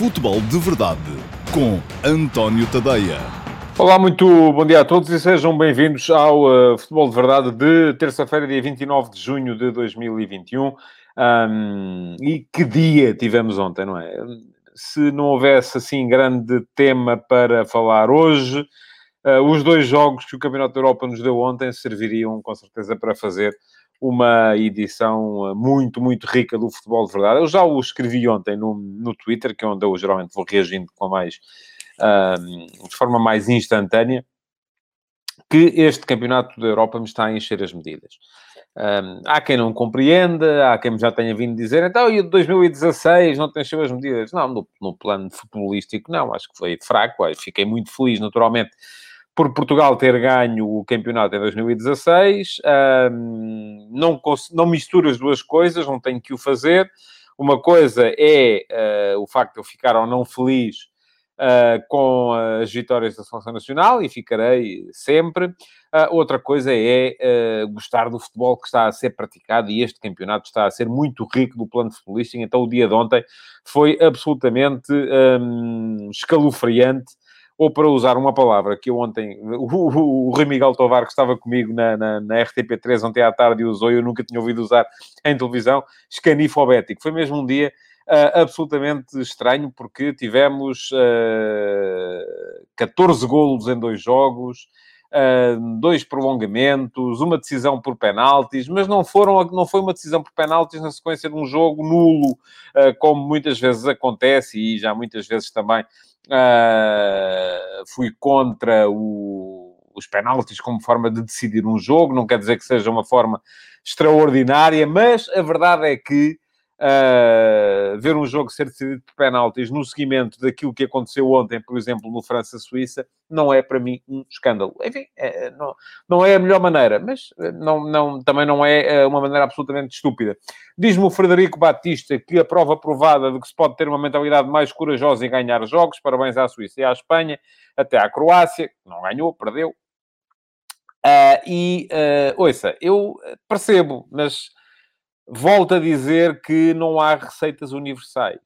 Futebol de Verdade com António Tadeia. Olá, muito bom dia a todos e sejam bem-vindos ao uh, Futebol de Verdade de terça-feira, dia 29 de junho de 2021. Um, e que dia tivemos ontem, não é? Se não houvesse assim grande tema para falar hoje, uh, os dois jogos que o Campeonato da Europa nos deu ontem serviriam com certeza para fazer uma edição muito, muito rica do futebol de verdade. Eu já o escrevi ontem no, no Twitter, que é onde eu geralmente vou reagindo com mais, de forma mais instantânea, que este campeonato da Europa me está a encher as medidas. Um, há quem não compreenda, há quem já tenha vindo dizer, então, e o 2016 não tem as medidas? Não, no, no plano futebolístico, não, acho que foi fraco. Fiquei muito feliz, naturalmente, por Portugal ter ganho o campeonato em 2016. Um, não, não misturo as duas coisas, não tenho que o fazer. Uma coisa é uh, o facto de eu ficar ou não feliz uh, com as vitórias da Seleção Nacional, e ficarei sempre. Uh, outra coisa é gostar do futebol que está a ser praticado, e este campeonato está a ser muito rico do plano futebolístico. Então, o dia de ontem foi absolutamente um, escalofriante ou para usar uma palavra que eu ontem, o, o, o Rui Miguel Tovar, que estava comigo na, na, na, RTP3 ontem à tarde e usou, eu nunca tinha ouvido usar em televisão, escanifobético. Foi mesmo um dia uh, absolutamente estranho, porque tivemos uh, 14 golos em dois jogos, dois prolongamentos, uma decisão por penaltis, mas não, foram, não foi uma decisão por penaltis na sequência de um jogo nulo, uh, como muitas vezes acontece e já muitas vezes também Uh, fui contra o, os penaltis como forma de decidir um jogo, não quer dizer que seja uma forma extraordinária, mas a verdade é que uh, ver um jogo ser decidido por penaltis no seguimento daquilo que aconteceu ontem, por exemplo, no França-Suíça, não é para mim um escândalo. Enfim, é, não, não é a melhor maneira, mas eh, não, não, também não é eh, uma maneira absolutamente estúpida. Diz-me o Frederico Batista que a prova provada de que se pode ter uma mentalidade mais corajosa e ganhar jogos, parabéns à Suíça e à Espanha, até à Croácia, não ganhou, perdeu. Uh, e, uh, ouça, eu percebo, mas volto a dizer que não há receitas universais.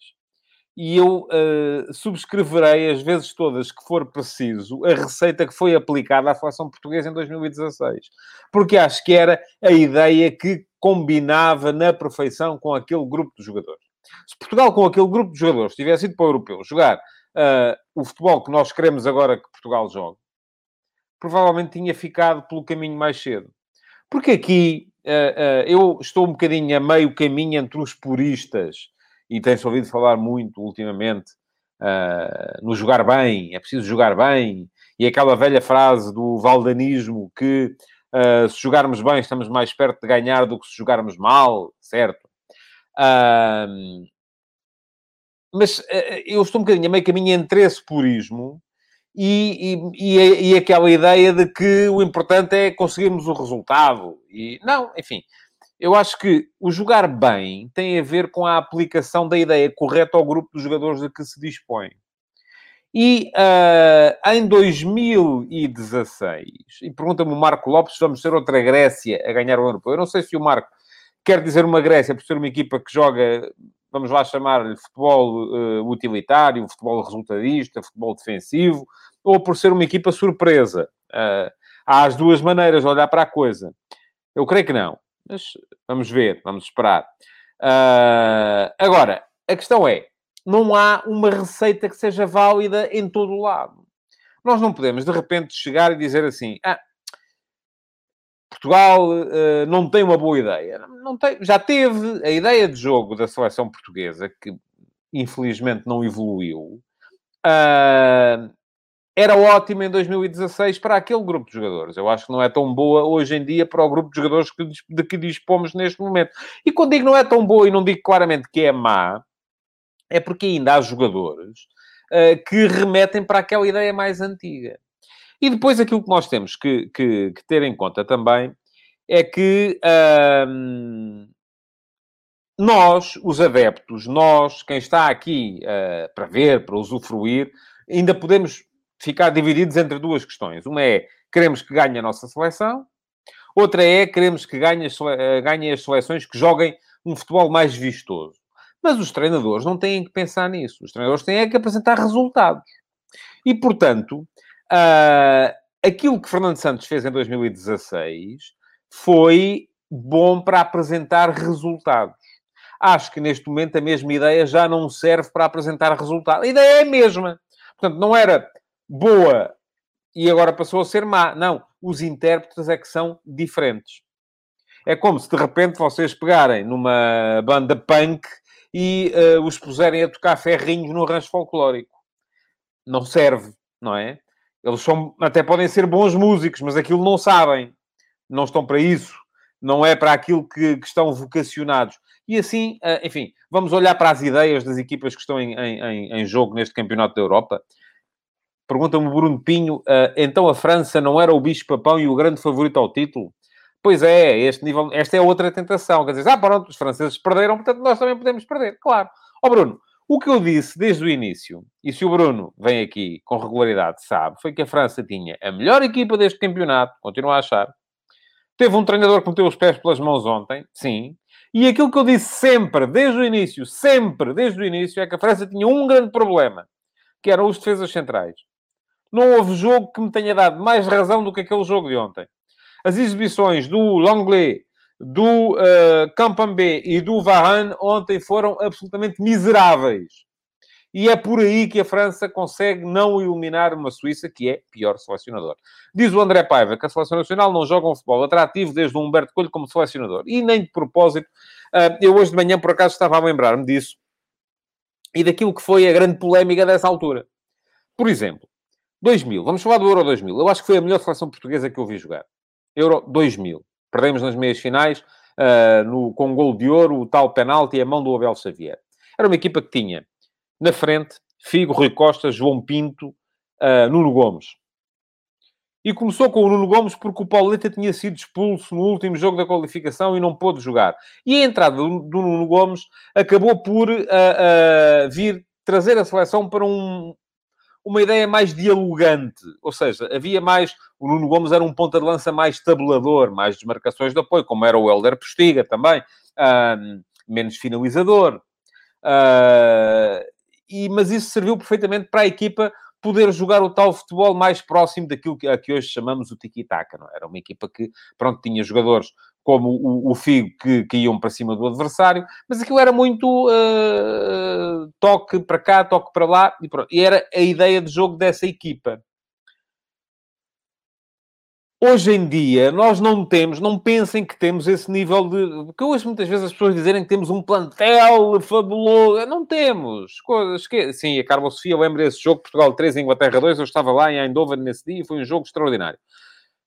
E eu uh, subscreverei as vezes todas que for preciso a receita que foi aplicada à seleção portuguesa em 2016. Porque acho que era a ideia que combinava na perfeição com aquele grupo de jogadores. Se Portugal, com aquele grupo de jogadores, tivesse ido para o europeu jogar uh, o futebol que nós queremos agora que Portugal jogue, provavelmente tinha ficado pelo caminho mais cedo. Porque aqui uh, uh, eu estou um bocadinho a meio caminho entre os puristas, e tem-se ouvido falar muito ultimamente uh, no jogar bem, é preciso jogar bem, e aquela velha frase do valdanismo que se jogarmos bem estamos mais perto de ganhar do que se jogarmos mal, certo? mas eu estou um bocadinho a meio caminho entre esse purismo e, e, e, aquela ideia de que o importante é conseguirmos o resultado. E não, enfim, eu acho que o jogar bem tem a ver com a aplicação da ideia correta ao grupo de jogadores de que se dispõe. E uh, em 2016, e pergunta-me o Marco Lopes se vamos ser outra Grécia a ganhar o europeu. Eu não sei se o Marco quer dizer uma Grécia por ser uma equipa que joga, vamos lá chamar-lhe futebol uh, utilitário, futebol resultadista, futebol defensivo, ou por ser uma equipa surpresa. Uh, há as duas maneiras de olhar para a coisa. Eu creio que não, mas vamos ver, vamos esperar. Uh, agora, a questão é, não há uma receita que seja válida em todo o lado. Nós não podemos, de repente, chegar e dizer assim, ah, Portugal uh, não tem uma boa ideia. Não tem, já teve a ideia de jogo da seleção portuguesa, que infelizmente não evoluiu. Uh, era ótima em 2016 para aquele grupo de jogadores. Eu acho que não é tão boa hoje em dia para o grupo de jogadores que, de que dispomos neste momento. E quando digo não é tão boa e não digo claramente que é má, é porque ainda há jogadores uh, que remetem para aquela ideia mais antiga. E depois aquilo que nós temos que, que, que ter em conta também é que uh, nós, os adeptos, nós, quem está aqui uh, para ver, para usufruir, ainda podemos ficar divididos entre duas questões. Uma é, queremos que ganhe a nossa seleção. Outra é, queremos que ganhe as, eh, ganhe as seleções que joguem um futebol mais vistoso. Mas os treinadores não têm que pensar nisso. Os treinadores têm que apresentar resultados. E, portanto, uh, aquilo que Fernando Santos fez em 2016 foi bom para apresentar resultados. Acho que neste momento a mesma ideia já não serve para apresentar resultados. A ideia é a mesma. Portanto, não era boa e agora passou a ser má. Não, os intérpretes é que são diferentes. É como se de repente vocês pegarem numa banda punk e uh, os puserem a tocar ferrinhos no arranjo folclórico. Não serve, não é? Eles são, até podem ser bons músicos, mas aquilo não sabem. Não estão para isso. Não é para aquilo que, que estão vocacionados. E assim, uh, enfim, vamos olhar para as ideias das equipas que estão em, em, em jogo neste Campeonato da Europa. Pergunta-me Bruno Pinho, uh, então a França não era o bicho-papão e o grande favorito ao título? Pois é, este nível, esta é outra tentação. Quer dizer, ah, pronto, os franceses perderam, portanto nós também podemos perder. Claro. Ó oh, Bruno, o que eu disse desde o início, e se o Bruno vem aqui com regularidade, sabe, foi que a França tinha a melhor equipa deste campeonato, continuo a achar. Teve um treinador que meteu os pés pelas mãos ontem, sim. E aquilo que eu disse sempre, desde o início, sempre, desde o início, é que a França tinha um grande problema, que eram os defesas centrais. Não houve jogo que me tenha dado mais razão do que aquele jogo de ontem. As exibições do Longley, do uh, Campambé e do Varane ontem foram absolutamente miseráveis. E é por aí que a França consegue não eliminar uma Suíça que é pior selecionador. Diz o André Paiva que a seleção nacional não joga um futebol atrativo desde o Humberto Coelho como selecionador. E nem de propósito. Uh, eu hoje de manhã, por acaso, estava a lembrar-me disso e daquilo que foi a grande polémica dessa altura. Por exemplo, 2000. Vamos falar do Euro 2000. Eu acho que foi a melhor seleção portuguesa que eu vi jogar. Euro 2000. Perdemos nas meias finais uh, no, com um gol de ouro, o tal penalti e a mão do Abel Xavier. Era uma equipa que tinha na frente Figo, Rui Costa, João Pinto, uh, Nuno Gomes. E começou com o Nuno Gomes porque o Pauleta tinha sido expulso no último jogo da qualificação e não pôde jogar. E a entrada do, Nuno Gomes acabou por uh, vir trazer a seleção para um, uma ideia mais dialogante, ou seja, havia mais. O Nuno Gomes era um ponta de lança mais tabulador, mais desmarcações de apoio, como era o Helder Postiga também, uh, menos finalizador. Uh, e, mas isso serviu perfeitamente para a equipa poder jogar o tal futebol mais próximo daquilo que, a que hoje chamamos o tiki-taka, não é? Era uma equipa que, pronto, tinha jogadores como o, o Figo, que, iam para cima do adversário, mas aquilo era muito uh, toque para cá, toque para lá, e, pronto. e era a ideia de jogo dessa equipa. Hoje em dia, nós não temos, não pensem que temos esse nível de. Porque hoje muitas vezes as pessoas dizem que temos um plantel fabuloso. Não temos. Sim, a Carlos Sofia lembra esse jogo, Portugal 3, Inglaterra 2. Eu estava lá em Eindhoven nesse dia e foi um jogo extraordinário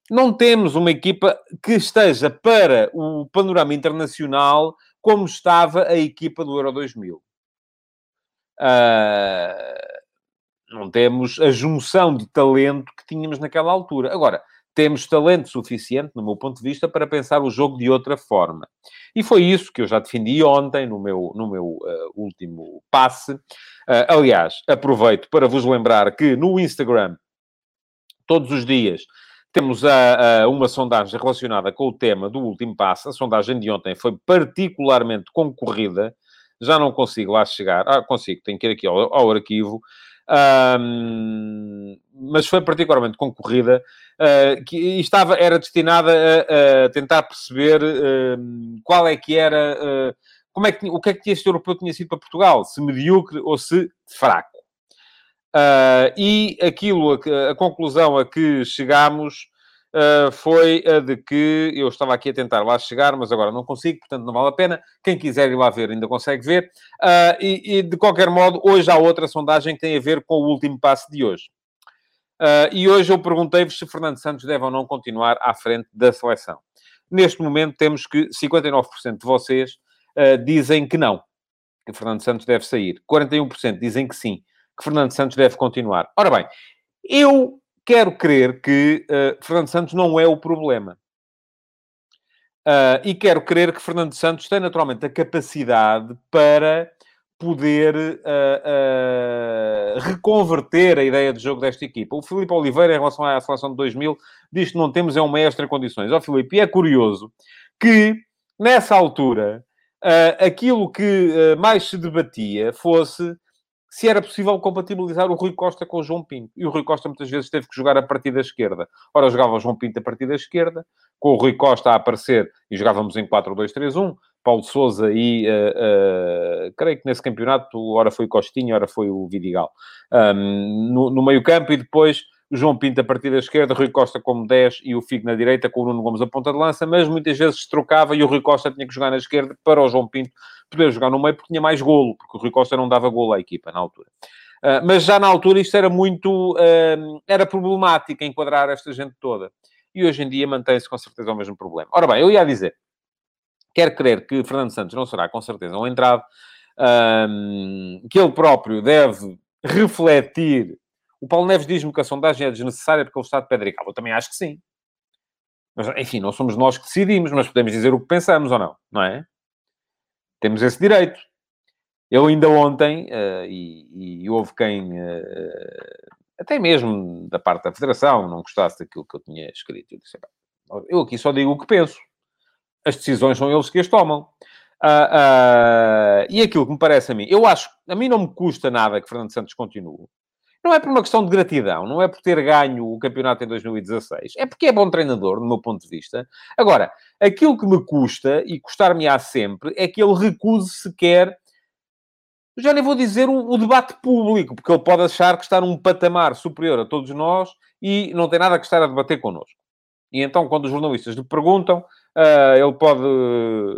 não temos uma equipa que esteja para o panorama internacional como estava a equipa do Euro 2000. Uh, ah, não temos a junção de talento que tínhamos naquela altura. Agora, temos talento suficiente, no meu ponto de vista, para pensar o jogo de outra forma. E foi isso que eu já defendi ontem no meu, no meu uh, último passe. Uh, aliás, aproveito para vos lembrar que no Instagram, todos os dias, temos a, a, uma sondagem relacionada com o tema do último passo. A sondagem de ontem foi particularmente concorrida. Já não consigo lá chegar. Ah, consigo, tenho que ir aqui ao, ao arquivo. Um, mas foi particularmente concorrida uh, que estava, era destinada a, a tentar perceber uh, qual é que era, uh, como é que, o que é que este europeu tinha sido para Portugal, se medíocre ou se fraco. Uh, e aquilo, a, a, conclusão a que chegámos uh, foi a de que eu estava aqui a tentar lá chegar, mas agora não consigo, portanto não vale a pena. Quem quiser ir lá ver ainda consegue ver. Uh, e, e, de qualquer modo, hoje há outra sondagem que tem a ver com o último passo de hoje. e hoje eu perguntei-vos se Fernando Santos deve ou não continuar à frente da seleção. Neste momento temos que 59% de vocês dizem que não, que Fernando Santos deve sair. 41% dizem que sim que Fernando Santos deve continuar. Ora bem, eu quero crer que uh, Fernando Santos não é o problema. Uh, e quero crer que Fernando Santos tem naturalmente a capacidade para poder uh, reconverter a ideia de jogo desta equipa. O Filipe Oliveira, em relação à seleção de 2000, diz que não temos é um mestre em condições. Ó oh, Filipe, e é curioso que, nessa altura, aquilo que mais se debatia fosse se era possível compatibilizar o Rui Costa com o João Pinto. E o Rui Costa muitas vezes teve que jogar a partir da esquerda. Ora, jogava o João Pinto a partir da esquerda, com o Rui Costa a aparecer, e jogávamos em 4-2-3-1, Paulo Souza e, uh, uh, creio que nesse campeonato, ora foi o Costinha, ora foi o Vidigal, um, no, no meio campo, e depois João Pinto a partir da esquerda, Rui Costa como 10 e o Figo na direita, com o Nuno Gomes a ponta de lança, mas muitas vezes se trocava e o Rui Costa tinha que jogar na esquerda para o João Pinto poder jogar no meio porque tinha mais golo, porque o Rui Costa não dava golo à equipa na altura. Uh, mas já na altura isto era muito... Uh, era problemático enquadrar esta gente toda. E hoje em dia mantém-se com certeza o mesmo problema. Ora bem, eu ia dizer, quero crer que Fernando Santos não será com certeza um entrado, uh, que ele próprio deve refletir o Paulo Neves diz-me que a sondagem é desnecessária porque ele está de pedra e cabo. Eu também acho que sim. Mas, enfim, não somos nós que decidimos, mas podemos dizer o que pensamos ou não, não é? Temos esse direito. Eu ainda ontem, uh, e, e, houve quem, uh, até mesmo da parte da Federação, não gostasse daquilo que eu tinha escrito. Eu, disse, eu aqui só digo o que penso. As decisões são eles que as tomam. Uh, e aquilo que me parece a mim, eu acho, a mim não me custa nada que Fernando Santos continue. Não é por uma questão de gratidão, não é por ter ganho o campeonato em 2016, é porque é bom treinador, do meu ponto de vista. Agora, aquilo que me custa, e custar-me-á sempre, é que ele recuse sequer, já nem vou dizer o, o, debate público, porque ele pode achar que está num patamar superior a todos nós e não tem nada que estar a debater connosco. E então, quando os jornalistas lhe perguntam, uh, ele pode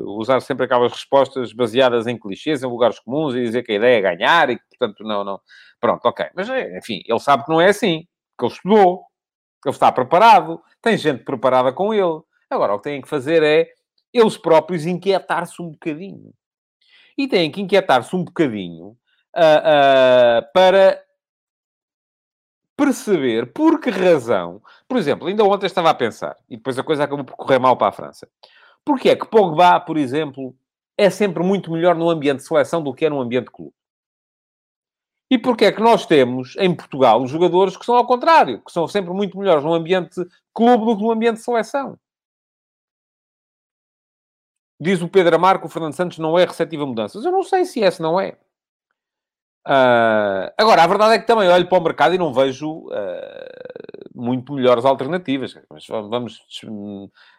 usar sempre aquelas respostas baseadas em clichês, em lugares comuns, e dizer que a ideia é ganhar e que, portanto, não, não. Pronto, ok. Mas, enfim, ele sabe que não é assim, que ele estudou, ele está preparado, tem gente preparada com ele. Agora, o que têm que fazer é eles próprios inquietar-se um bocadinho. E têm que inquietar-se um bocadinho uh, uh, para perceber por que razão. Por exemplo, ainda ontem estava a pensar, e depois a coisa acabou por correr mal para a França. Porquê é que Pogba, por exemplo, é sempre muito melhor no ambiente de seleção do que é no ambiente clube? E porquê é que nós temos, em Portugal, jogadores que são ao contrário, que são sempre muito melhores no ambiente clube do que no ambiente de seleção? Diz o Pedro Amar que o Fernando Santos não é receptivo a mudanças. Eu não sei se é, não é. Uh, agora, a verdade é que também olho para o mercado e não vejo uh, muito melhores alternativas. Mas vamos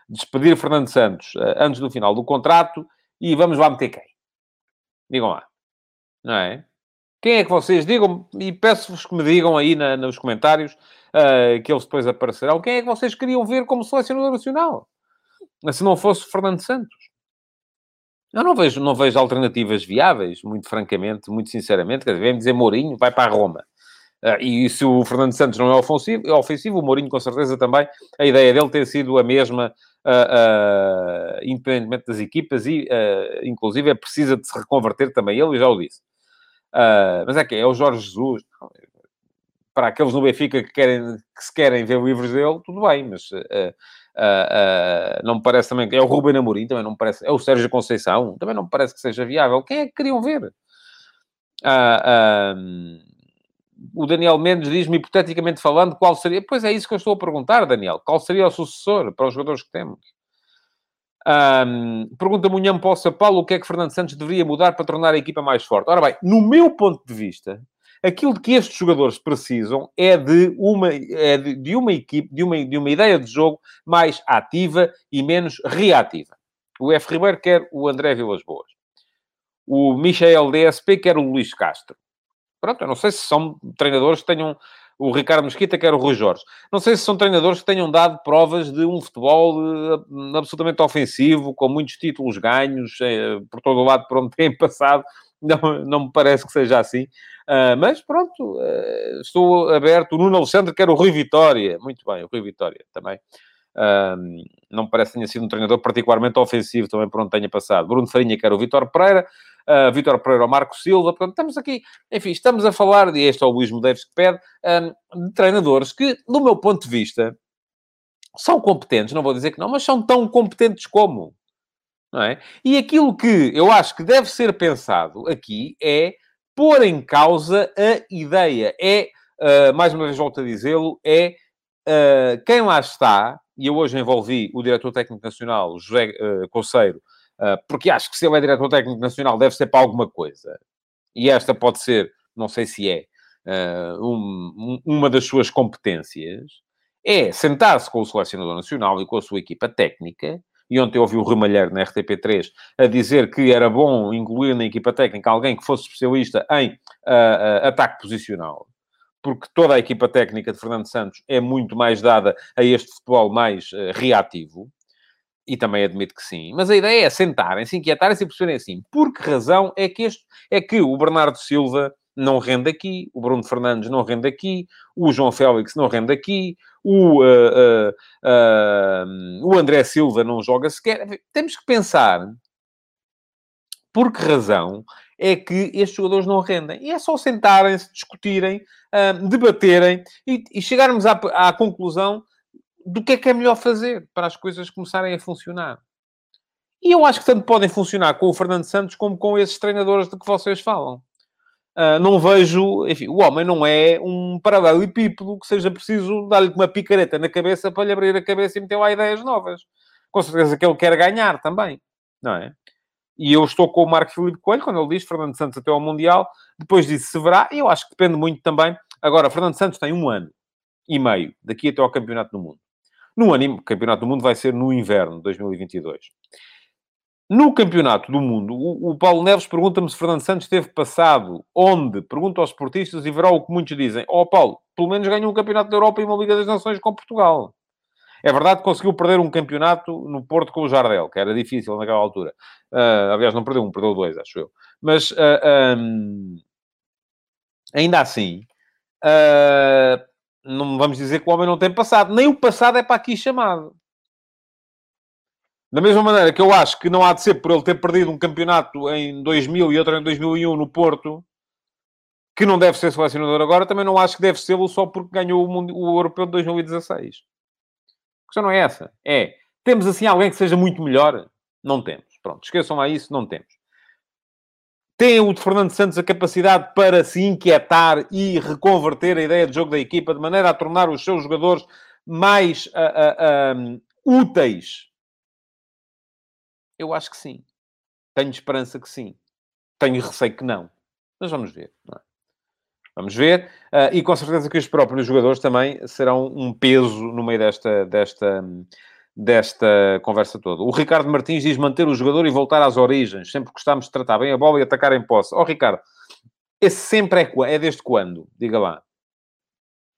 despedir Fernando Santos uh, antes do final do contrato e vamos lá meter quem? Digam lá. Não é? Quem é que vocês digam? E peço-vos que me digam aí na, nos comentários que eles depois aparecerão. Quem é que vocês queriam ver como selecionador nacional? Se não fosse Fernando Santos. Eu não vejo, não vejo alternativas viáveis, muito francamente, muito sinceramente. Quer dizer, vem dizer Mourinho, vai para Roma. Uh, e se o Fernando Santos não é ofensivo, é ofensivo, o Mourinho com certeza também, a ideia dele tem sido a mesma, uh, uh, independentemente das equipas, e inclusive é precisa de se reconverter também ele, já o disse. mas é que é o Jorge Jesus, para aqueles no Benfica que, querem, que se querem ver livros dele, tudo bem, mas Uh, não me parece também que é o Ruben Amorim, também não me parece, é o Sérgio Conceição, também não me parece que seja viável. Quem é que queriam ver? Uh, o Daniel Mendes diz-me, hipoteticamente falando, qual seria. Pois é isso que eu estou a perguntar, Daniel. Qual seria o sucessor para os jogadores que temos? Pergunta-me o Nham Paulo o que é que Fernando Santos deveria mudar para tornar a equipa mais forte. Ora bem, no meu ponto de vista, Aquilo que estes jogadores precisam é de uma, é de, de uma equipe, de uma, de uma ideia de jogo mais ativa e menos reativa. O F. Ribeiro quer o André Vilas Boas. O Michel DSP quer o Luís Castro. Pronto, eu não sei se são treinadores que tenham o Ricardo Mesquita, quer o Rui Jorge. Não sei se são treinadores que tenham dado provas de um futebol uh, absolutamente ofensivo, com muitos títulos ganhos, uh, por todo o lado por onde têm passado. Não, não me parece que seja assim. Uh, mas pronto, uh, estou aberto. O Nuno Alexandre quer o Rui Vitória. Muito bem, o Rui Vitória também. Uh, não me parece que tenha sido um treinador particularmente ofensivo também por onde tenha passado. Bruno Farinha quer o Vitor Pereira. Uh, Vitor Pereira o Marco Silva. Portanto, estamos aqui, enfim, estamos a falar, e este é o Luís Medeiros que pede, de treinadores que, do meu ponto de vista, são competentes, não vou dizer que não, mas são tão competentes como. Não é? E aquilo que eu acho que deve ser pensado aqui é pôr em causa a ideia. É, uh, mais uma vez volto a dizê-lo, é uh, quem lá está, e eu hoje envolvi o diretor técnico nacional, José uh, Conceiro, porque acho que se ele é diretor técnico nacional, deve ser para alguma coisa. E esta pode ser, não sei se é, um, uma das suas competências, é sentar-se com o selecionador nacional e com a sua equipa técnica. E ontem ouvi o Remalheiro na RTP3 a dizer que era bom incluir na equipa técnica alguém que fosse especialista em uh, ataque posicional porque toda a equipa técnica de Fernando Santos é muito mais dada a este futebol mais uh, reativo, e também admito que sim, mas a ideia é sentarem-se, inquietarem-se e perceberem assim, por que razão é que, este, é que o Bernardo Silva não rende aqui, o Bruno Fernandes não rende aqui, o João Félix não rende aqui, o, uh, uh, o André Silva não joga sequer. Temos que pensar por que razão é que estes jogadores não rendem. E é só sentarem-se, discutirem, debaterem e, e chegarmos à, à conclusão do que é que é melhor fazer para as coisas começarem a funcionar. E eu acho que tanto podem funcionar com o Fernando Santos como com esses treinadores de que vocês falam. Uh, não vejo, enfim, o homem não é um paralelepípedo que seja preciso dar-lhe uma picareta na cabeça para lhe abrir a cabeça e meter lá ideias novas. Com certeza que ele quer ganhar também, não é? E eu estou com o Marco Filipe Coelho, quando ele diz Fernando Santos até ao Mundial, depois disso se verá, e eu acho que depende muito também. Agora, Fernando Santos tem um ano e meio daqui até ao Campeonato do Mundo. No ano, o Campeonato do Mundo vai ser no inverno de 2022. No Campeonato do Mundo, o, o Paulo Neves pergunta-me se Fernando Santos teve passado onde? Pergunta aos esportistas e verá o que muitos dizem. Ó oh, Paulo, pelo menos ganhou um Campeonato da Europa e uma Liga das Nações com Portugal. É verdade que conseguiu perder um campeonato no Porto com o Jardel, que era difícil naquela altura. Uh, aliás, não perdeu um, perdeu dois, acho eu. Mas, uh, ah, um, ainda assim, uh, não vamos dizer que o homem não tem passado. Nem o passado é para aqui chamado. Da mesma maneira que eu acho que não há de ser por ele ter perdido um campeonato em 2000 e outro em 2001 no Porto, que não deve ser selecionador agora, também não acho que deve ser só porque ganhou o, mundo, o Europeu de 2016. A questão não é essa. É, temos assim alguém que seja muito melhor? Não temos. Pronto, esqueçam lá isso, não temos. Tem o de Fernando Santos a capacidade para se inquietar e reconverter a ideia de jogo da equipa de maneira a tornar os seus jogadores mais uh, uh, úteis? Eu acho que sim. Tenho esperança que sim. Tenho receio que não. Mas vamos ver. É? Vamos ver. Uh, e com certeza que os próprios jogadores também serão um peso no meio desta, desta, desta conversa toda. O Ricardo Martins diz manter o jogador e voltar às origens. Sempre gostámos de tratar bem a bola e atacar em posse. Ó oh, Ricardo, esse sempre é, é desde quando? Diga lá.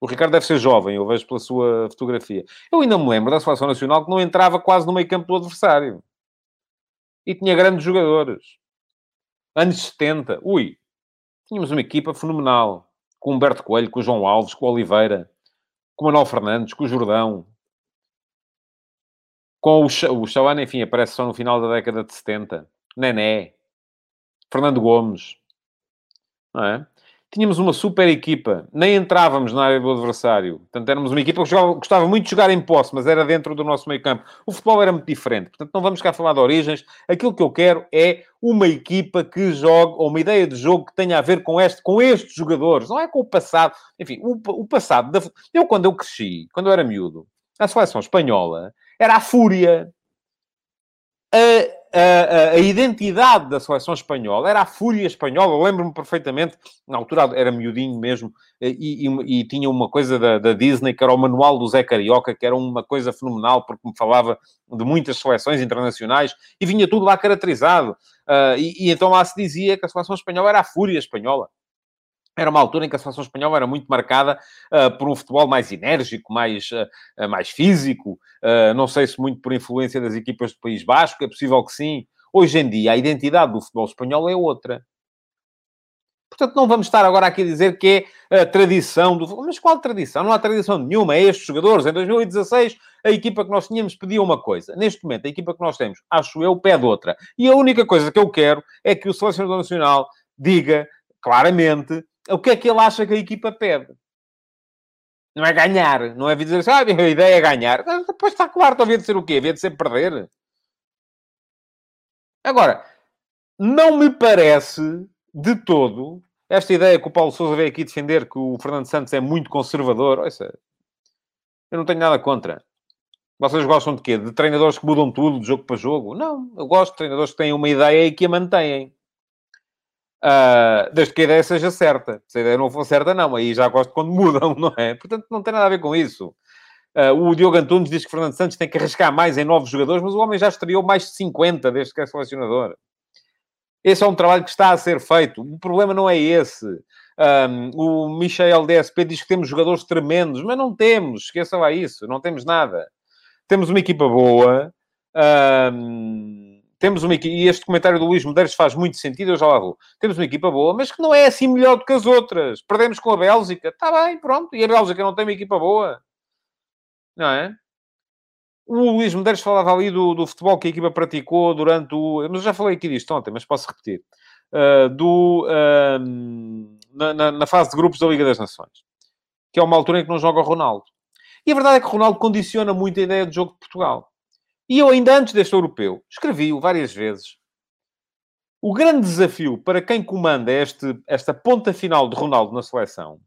O Ricardo deve ser jovem, eu vejo pela sua fotografia. Eu ainda me lembro da Seleção Nacional que não entrava quase no meio campo do adversário. E tinha grandes jogadores. Anos 70. Ui, Tínhamos uma equipa fenomenal. Com Humberto Coelho, com João Alves, com Oliveira, com Manuel Fernandes, com Jordão. Com o, o Chauana, enfim, aparece só no final da década de 70. Nené. Fernando Gomes. Não é? Tínhamos uma super equipa, nem entrávamos na área do adversário. Portanto, éramos uma equipa que jogava, gostava muito de jogar em posse, mas era dentro do nosso meio campo. O futebol era muito diferente. Portanto, não vamos cá falar de origens. Aquilo que eu quero é uma equipa que jogue, ou uma ideia de jogo que tenha a ver com, este, com estes jogadores. Não é com o passado. Enfim, o, o passado... Da... Eu, quando eu cresci, quando eu era miúdo, a seleção espanhola era a fúria. A a, a, identidade da seleção espanhola era a fúria espanhola. Lembro-me perfeitamente, na altura era miudinho mesmo, e, e, e, tinha uma coisa da, da, Disney, que era o manual do Zé Carioca, que era uma coisa fenomenal, porque me falava de muitas seleções internacionais, e vinha tudo lá caracterizado. Uh, e, e então lá se dizia que a seleção espanhola era a fúria espanhola. Era uma altura em que a seleção espanhola era muito marcada uh, por um futebol mais enérgico, mais, uh, mais físico. Uh, não sei se muito por influência das equipas do País Basco, é possível que sim. Hoje em dia, a identidade do futebol espanhol é outra. Portanto, não vamos estar agora aqui a dizer que é a tradição do Mas qual tradição? Não há tradição nenhuma. É estes jogadores. Em 2016, a equipa que nós tínhamos pedia uma coisa. Neste momento, a equipa que nós temos, acho eu, pede outra. E a única coisa que eu quero é que o selecionador nacional diga claramente o que é que ele acha que a equipa pede. Não é ganhar, não é dizer assim, ah, a ideia é ganhar. Depois está claro, havia de ser o quê? Havia de ser perder. Agora, não me parece de todo esta ideia que o Paulo Sousa veio aqui defender que o Fernando Santos é muito conservador. Ouça, eu não tenho nada contra. Vocês gostam de quê? De treinadores que mudam tudo de jogo para jogo? Não, eu gosto de treinadores que têm uma ideia e que a mantêm. Uh, desde que a ideia seja certa. Se a ideia não for certa, não. Aí já gosto quando mudam, não é? Portanto, não tem nada a ver com isso. Uh, o Diogo Antunes diz que Fernando Santos tem que arriscar mais em novos jogadores, mas o homem já estreou mais de 50 desde que é selecionador. Esse é um trabalho que está a ser feito. O problema não é esse. Um, o Michel DSP diz que temos jogadores tremendos, mas não temos. Esqueçam lá isso. Não temos nada. Temos uma equipa boa. Um, temos uma equipa... E este comentário do Luís Medeiros faz muito sentido, eu já lá vou. Temos uma equipa boa, mas que não é assim melhor do que as outras. Perdemos com a Bélgica. Está bem, pronto. E a Bélgica não tem uma equipa boa. Não é? O Luís Medeiros falava ali do, do futebol que a equipa praticou durante o... Mas eu já falei aqui disto ontem, mas posso repetir. Uh, do, uh, na, na, na, fase de grupos da Liga das Nações. Que é uma altura em que não joga o Ronaldo. E a verdade é que o Ronaldo condiciona muito a ideia de jogo de Portugal. E eu, ainda antes deste europeu, escrevi-o várias vezes. O grande desafio para quem comanda este, esta ponta final de Ronaldo na seleção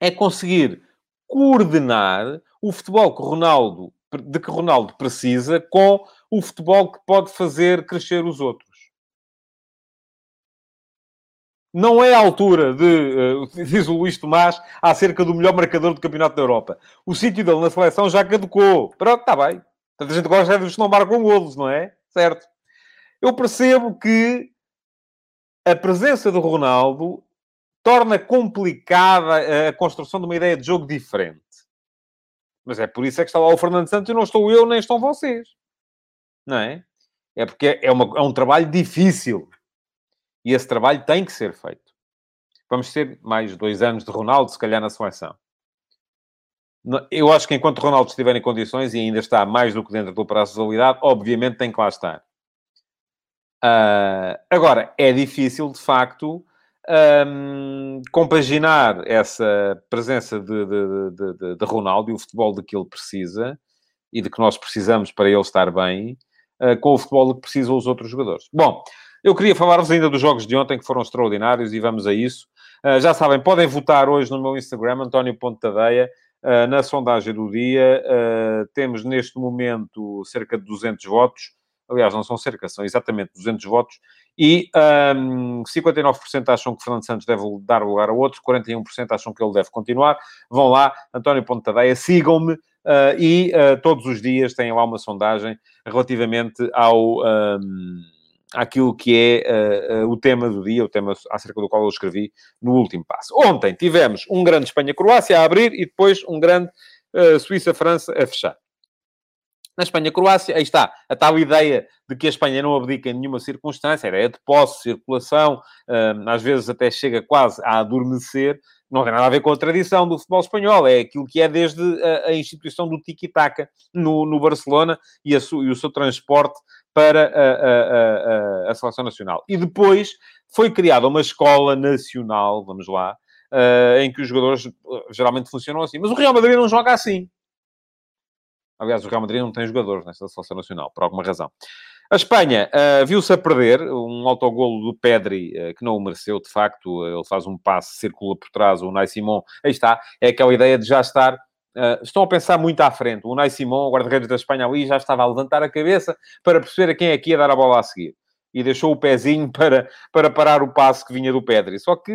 é conseguir coordenar o futebol que Ronaldo, de que Ronaldo precisa com o futebol que pode fazer crescer os outros. Não é a altura de, uh, diz o Luís Tomás, acerca do melhor marcador do Campeonato da Europa. O sítio dele na seleção já caducou. Pronto, está bem. Tanta gente gosta dos que não marcam golos, não é? Certo. Eu percebo que a presença do Ronaldo torna complicada a construção de uma ideia de jogo diferente. Mas é por isso é que está lá o Fernando Santos e não estou eu, nem estão vocês. Não é? É porque é, uma, é um trabalho difícil. E esse trabalho tem que ser feito. Vamos ter mais dois anos de Ronaldo, se calhar, na seleção. Eu acho que enquanto Ronaldo estiver em condições e ainda está mais do que dentro do prazo de validade, obviamente tem que lá estar. Uh, agora, é difícil, de facto, um, compaginar essa presença de, de, de, de, Ronaldo e o futebol de que ele precisa e de que nós precisamos para ele estar bem, uh, com o futebol de que precisam os outros jogadores. Bom, eu queria falar-vos ainda dos jogos de ontem, que foram extraordinários, e vamos a isso. Uh, já sabem, podem votar hoje no meu Instagram, António Pontadeia, na sondagem do dia. temos neste momento cerca de 200 votos aliás, não são cerca, são exatamente 200 votos, e um, 59% acham que Fernando Santos deve dar lugar a outro, 41% acham que ele deve continuar. Vão lá, António Pontadeia, sigam-me, uh, e uh, todos os dias têm lá uma sondagem relativamente ao... Um, àquilo que é uh, uh, o tema do dia, o tema acerca do qual eu escrevi no último passo. Ontem tivemos um grande Espanha-Croácia a abrir e depois um grande uh, Suíça-França a fechar. Na Espanha-Croácia, aí está, a tal ideia de que a Espanha não abdica em nenhuma circunstância, a ideia de posse, circulação, hum, às vezes até chega quase a adormecer, não tem nada a ver com a tradição do futebol espanhol, é aquilo que é desde a, a instituição do tiki-taka no, no, Barcelona e, a, e, o seu transporte para a, a, seleção nacional. E depois foi criada uma escola nacional, vamos lá, uh, em que os jogadores uh, geralmente funcionam assim. Mas o Real Madrid não joga assim. Aliás, o Real Madrid não tem jogadores nesta seleção nacional, por alguma razão. A Espanha uh, viu-se a perder um autogolo do Pedri, uh, que não o mereceu, de facto. Uh, ele faz um passe, circula por trás, o Nai Simon. Aí está, é aquela ideia de já estar... estão a pensar muito à frente. O Nai Simon, o guarda-redes da Espanha ali, já estava a levantar a cabeça para perceber a quem é que ia dar a bola a seguir. E deixou o pezinho para, para parar o passe que vinha do Pedri. Só que,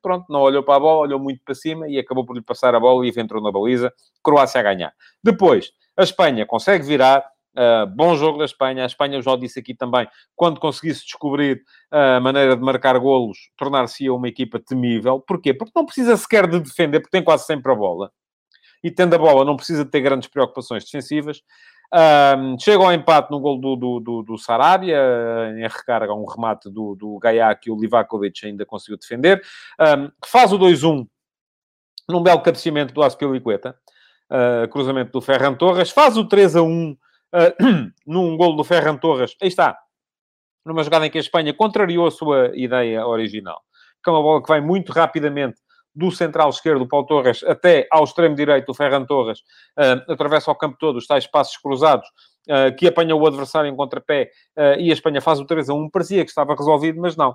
pronto, não olhou para a bola, olhou muito para cima e acabou por lhe passar a bola e entrou na baliza. Croácia a ganhar. Depois, a Espanha consegue virar. Uh, bom jogo da Espanha. A Espanha, eu já disse aqui também, quando conseguisse descobrir a maneira de marcar golos, tornar-se uma equipa temível. Porquê? Porque não precisa sequer de defender, porque tem quase sempre a bola. E tendo a bola, não precisa ter grandes preocupações defensivas. Um, chega ao empate no gol do, do, do, do Sarabia, em recarga um remate do, do Gaia que o Livakovic ainda conseguiu defender. Um, faz o 2-1 num belo cabeceamento do Aspilicueta uh, cruzamento do Ferran Torres, faz o 3 a 1 uh, num gol do Ferran Torres, aí está, numa jogada em que a Espanha contrariou a sua ideia original, que é uma bola que vai muito rapidamente do central esquerdo, Paulo Torres, até ao extremo direito, do Ferran Torres, uh, atravessa o campo todo, os tais passos cruzados, uh, que apanha o adversário em contrapé, uh, e a Espanha faz o 3 a 1. Parecia que estava resolvido, mas não.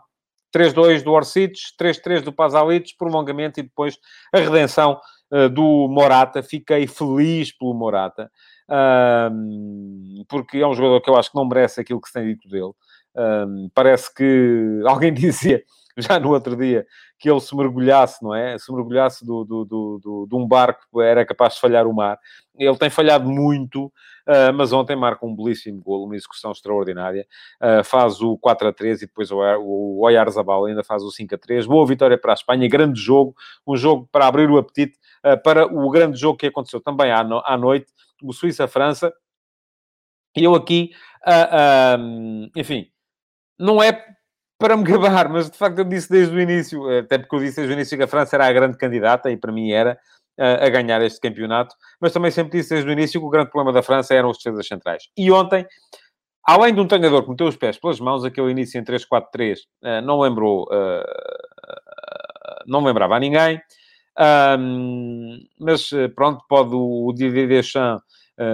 3-2 do Orsic, 3-3 do Pasalic, prolongamento e depois a redenção uh, do Morata. Fiquei feliz pelo Morata. porque é um jogador que eu acho que não merece aquilo que se tem dito dele. Parece que alguém dizia já no outro dia que ele se mergulhasse, não é? Se mergulhasse do, do, do, do, de um barco, era capaz de falhar o mar. Ele tem falhado muito, uh, mas ontem marca um belíssimo golo, uma execução extraordinária. Uh, faz o 4 a 3 e depois o, o Oyarzabal ainda faz o 5 a 3. Boa vitória para a Espanha, grande jogo, um jogo para abrir o apetite para o grande jogo que aconteceu também à, no, à noite, o Suíça-França. E eu aqui, enfim, não é para me gabar, mas de facto eu disse desde o início, até porque eu disse desde o início que a França era a grande candidata, e para mim era, a ganhar este campeonato, mas também sempre disse desde o início que o grande problema da França eram os defesas centrais. E ontem, além de um treinador que meteu os pés pelas mãos, aquele início em 3-4-3 não lembrou, não lembrava a ninguém, mas pronto, pode o Didier Deschamps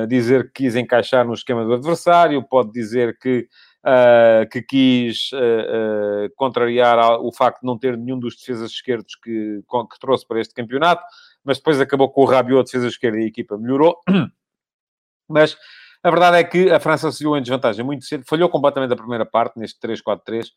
dizer que quis encaixar no esquema do adversário, pode dizer que uh, que quis uh, uh, contrariar o facto de não ter nenhum dos defesas esquerdos que, que trouxe para este campeonato, mas depois acabou com o Rabiot, defesa esquerda, e a equipa melhorou. Mas a verdade é que a França se viu em desvantagem muito cedo, falhou completamente a primeira parte, neste 3-4-3,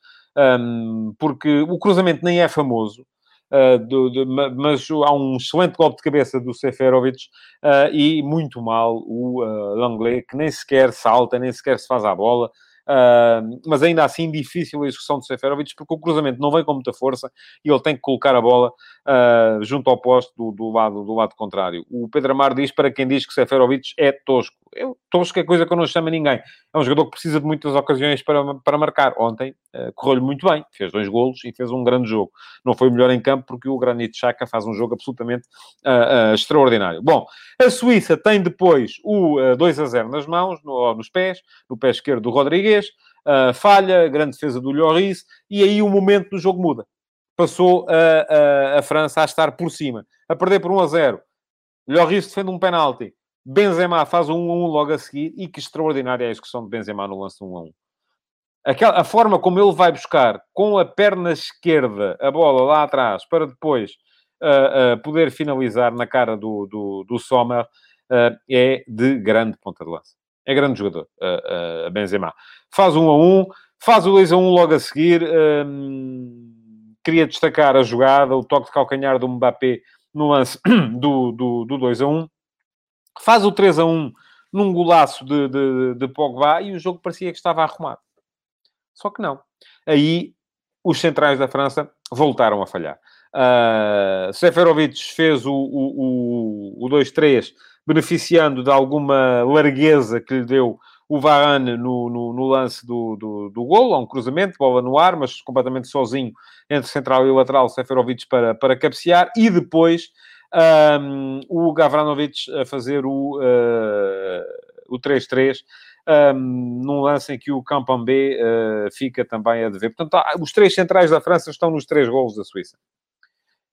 um, porque o cruzamento nem é famoso, uh, do, do, mas há um excelente golpe de cabeça do Seferovic uh, e muito mal o uh, que nem sequer salta, nem sequer se faz à bola. Uh, mas ainda assim difícil a execução de Seferovic, porque o cruzamento não vem com muita força e ele tem que colocar a bola uh, junto ao posto do, do, lado, do lado contrário. O Pedro Amar diz para quem diz que Seferovic é tosco. Eu, tosco é coisa que eu não chamo a ninguém. É um jogador que precisa de muitas ocasiões para, para marcar. Ontem uh, correu-lhe muito bem, fez dois golos e fez um grande jogo. Não foi o melhor em campo porque o Granit Xhaka faz um jogo absolutamente extraordinário. Bom, a Suíça tem depois o 2 a 0 nas mãos, no, nos pés, no pé esquerdo do Rodrigues uh, falha, grande defesa do Lloris, e aí o momento do jogo muda. Passou a, a, a França a estar por cima, a perder por 1 a 0. Lloris defende um penalti. Benzema faz um 1 a 1 logo a seguir, e que extraordinária é a execução de Benzema no lance 1 a 1. Aquela, a forma como ele vai buscar com a perna esquerda a bola lá atrás para depois uh, uh, poder finalizar na cara do, do, do Sommer uh, é de grande ponta de lança. É grande jogador, a, Benzema. Faz um a um, faz o 2 a 1 logo a seguir. Hum, queria destacar a jogada, o toque de calcanhar do Mbappé no lance do, do, do 2 a 1. Faz o 3 a 1 num golaço de, de, de Pogba e o jogo parecia que estava arrumado. Só que não. Aí os centrais da França voltaram a falhar. Uh, Seferovic fez o, o, o, o 2-3 beneficiando de alguma largueza que lhe deu o Varane no, no, no lance do, do, do golo, um cruzamento, bola no ar, mas completamente sozinho entre central e lateral, Seferovic para, para cabecear, e depois um, o Gavranovic a fazer o, uh, o 3-3, um, num lance em que o Campambé uh, fica também a dever. Portanto, os três centrais da França estão nos três golos da Suíça.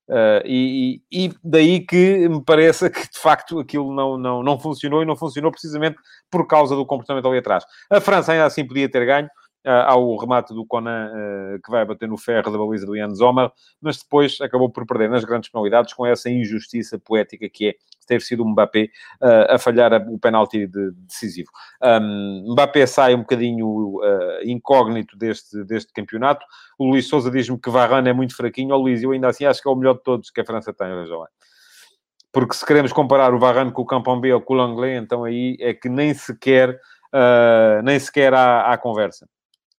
Uh, e, e, daí que me pareça que de facto aquilo não, não, não funcionou e não funcionou precisamente por causa do comportamento ali atrás. A França ainda assim podia ter ganho, uh, ao remate do Conan, uh, que vai bater no ferro da baliza do Jan Sommer, mas depois acabou por perder nas grandes penalidades com essa injustiça poética que é ter sido o Mbappé uh, a falhar o penalti de, decisivo. Um, Mbappé sai um bocadinho uh, incógnito deste, deste campeonato. O Luís Souza diz-me que Varane é muito fraquinho. Ó Luís, eu ainda assim acho que é o melhor de todos que a França tem, veja lá. Porque se queremos comparar o Varane com o Campambé ou com o Langlais, então aí é que nem sequer, uh, nem sequer há, há conversa.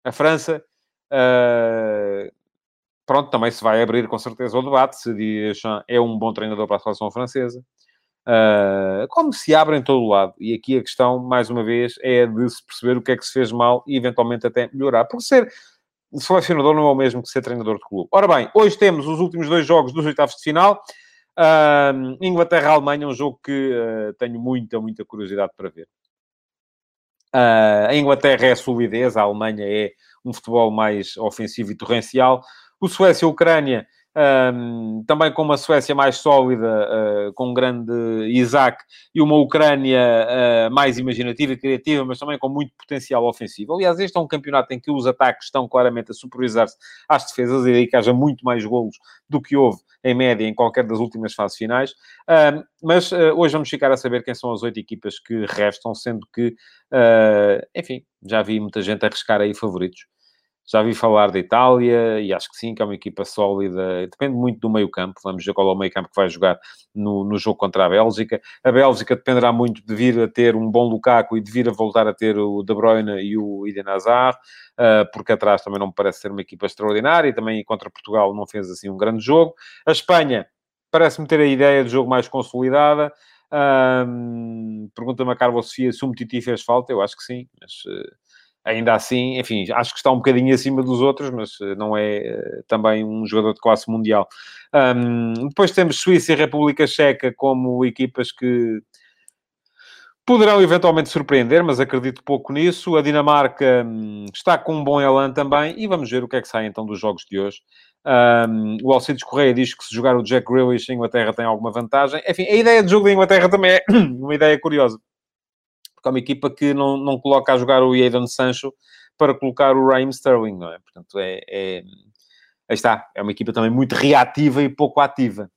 A França, pronto, também se vai abrir com certeza o debate se Deschamps é um bom treinador para a seleção francesa. Uh, como se abre em todo lado. E aqui a questão, mais uma vez, é de se perceber o que é que se fez mal e eventualmente até melhorar. Porque ser selecionador não é o mesmo que ser treinador de clube. Ora bem, hoje temos os últimos dois jogos dos oitavos de final. Uh, Inglaterra-Alemanha, um jogo que uh, tenho muita, muita curiosidade para ver. A Inglaterra é a solidez, a Alemanha é um futebol mais ofensivo e torrencial. O Suécia-Ucrânia um, também com uma Suécia mais sólida, uh, com um grande Isaac, e uma Ucrânia uh, mais imaginativa e criativa, mas também com muito potencial ofensivo. Aliás, este é um campeonato em que os ataques estão claramente a superiorizar-se às defesas, e aí que haja muito mais golos do que houve em média em qualquer das últimas fases finais. Mas uh, hoje vamos ficar a saber quem são as oito equipas que restam, sendo que, enfim, já vi muita gente arriscar aí favoritos. Já vi falar da Itália e acho que sim, que é uma equipa sólida. Depende muito do meio-campo. Vamos ver qual é o meio-campo que vai jogar no, no jogo contra a Bélgica. A Bélgica dependerá muito de vir a ter um bom Lukaku e de vir a voltar a ter o De Bruyne e o Eden Hazard, uh, porque atrás também não me parece ser uma equipa extraordinária e também contra Portugal não fez assim um grande jogo. A Espanha parece-me ter a ideia de jogo mais consolidada. Um, Pergunta-me a Carlos Sofia se o Titi fez falta. Eu acho que sim, mas... Uh, ainda assim, enfim, acho que está um bocadinho acima dos outros, mas eh, não é eh, também um jogador de classe mundial. Um, depois temos Suíça e República Checa como equipas que poderão eventualmente surpreender, mas acredito pouco nisso. A Dinamarca hum, está com um bom elan também e vamos ver o que é que sai então dos jogos de hoje. Um, o Alcides Correia diz que se jogar o Jack Grealish, a Inglaterra tem alguma vantagem. Enfim, a ideia de jogo da Inglaterra também é uma ideia curiosa porque é uma equipa que não, não coloca a jogar o Jadon Sancho para colocar o Raheem Sterling, não é? Portanto, é, é, aí está, é uma equipa também muito reativa e pouco ativa.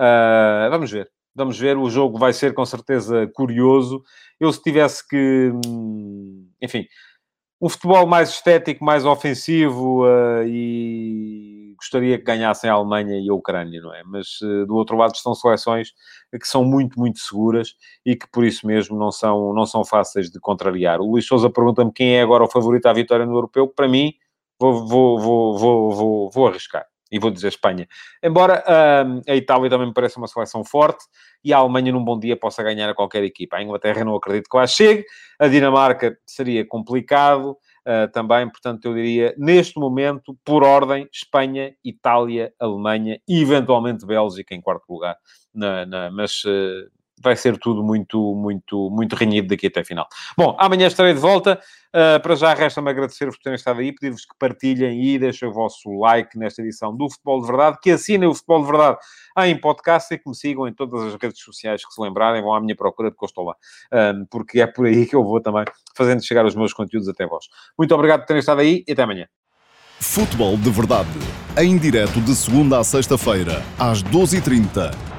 Uh, vamos ver, vamos ver, o jogo vai ser com certeza curioso. Eu se tivesse que, hum, enfim, um futebol mais estético, mais ofensivo uh, e gostaria que ganhassem a Alemanha e a Ucrânia, não é? Mas uh, do outro lado estão seleções que são muito, muito seguras e que por isso mesmo não são, não são fáceis de contrariar. O Luís Souza pergunta-me quem é agora o favorito à vitória no Europeu. Para mim, vou, vou, vou, vou, vou, vou arriscar e vou dizer Espanha. Embora uh, a Itália também me pareça uma seleção forte e a Alemanha num bom dia possa ganhar a qualquer equipa. A Inglaterra não acredito que lá chegue, a Dinamarca seria complicado uh, também, portanto eu diria, neste momento, por ordem, Espanha, Itália, Alemanha e eventualmente Bélgica em quarto lugar. Na, na mas uh, vai ser tudo muito, muito, muito renhido daqui até a final. Bom, amanhã estarei de volta. Uh, para já, resta-me agradecer-vos por terem estado aí, pedir-vos que partilhem e deixem o vosso like nesta edição do Futebol de Verdade, que assinem o Futebol de Verdade em podcast e que me sigam em todas as redes sociais que se lembrarem, vão à minha procura de lá, um, porque é por aí que eu vou também fazendo chegar os meus conteúdos até vós. Muito obrigado por terem estado aí e até amanhã. Futebol de Verdade, em direto de segunda a sexta-feira, às 12h30